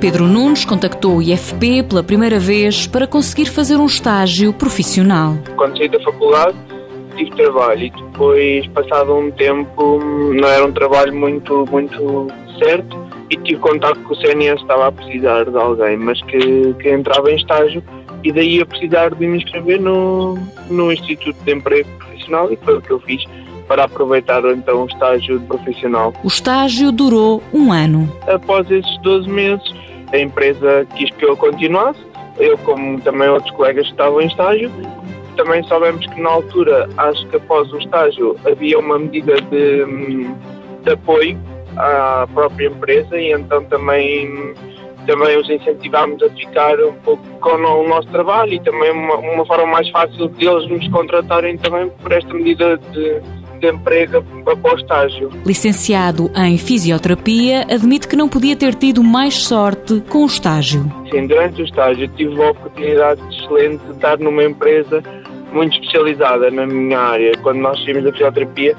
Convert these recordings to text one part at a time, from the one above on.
Pedro Nunes contactou o IFP pela primeira vez para conseguir fazer um estágio profissional. Quando saí da faculdade, tive trabalho e depois, passado um tempo, não era um trabalho muito, muito certo e tive contato com o CNS, estava a precisar de alguém, mas que, que entrava em estágio e daí a precisar de me inscrever no, no Instituto de Emprego Profissional e foi o que eu fiz para aproveitar então o estágio profissional. O estágio durou um ano. Após esses 12 meses, a empresa quis que eu continuasse, eu como também outros colegas que estavam em estágio. Também soubemos que na altura, acho que após o estágio, havia uma medida de, de apoio à própria empresa e então também também os incentivámos a ficar um pouco com o nosso trabalho e também uma, uma forma mais fácil de eles nos contratarem também por esta medida de, de emprego após estágio. Licenciado em Fisioterapia, admite que não podia ter tido mais sorte com o estágio. Sim, durante o estágio tive a oportunidade excelente de estar numa empresa muito especializada na minha área. Quando nós saímos da fisioterapia,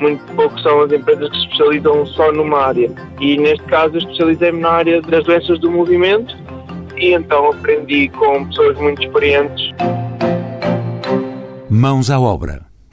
muito pouco são as empresas que se especializam só numa área. E neste caso eu especializei-me na área das doenças do movimento e então aprendi com pessoas muito experientes. Mãos à obra.